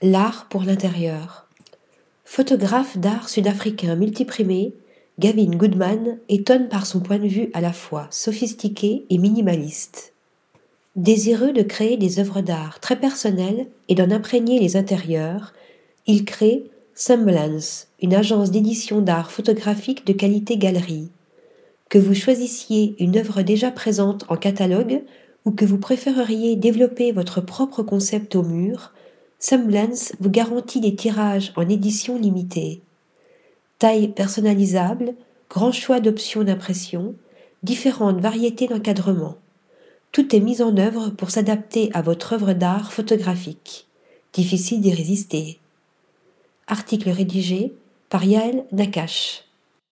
L'art pour l'intérieur. Photographe d'art sud-africain multiprimé, Gavin Goodman étonne par son point de vue à la fois sophistiqué et minimaliste. Désireux de créer des œuvres d'art très personnelles et d'en imprégner les intérieurs, il crée Semblance, une agence d'édition d'art photographique de qualité galerie. Que vous choisissiez une œuvre déjà présente en catalogue ou que vous préféreriez développer votre propre concept au mur, Semblance vous garantit des tirages en édition limitée. Taille personnalisable, grand choix d'options d'impression, différentes variétés d'encadrement. Tout est mis en œuvre pour s'adapter à votre œuvre d'art photographique. Difficile d'y résister. Article rédigé par Yael Nakash.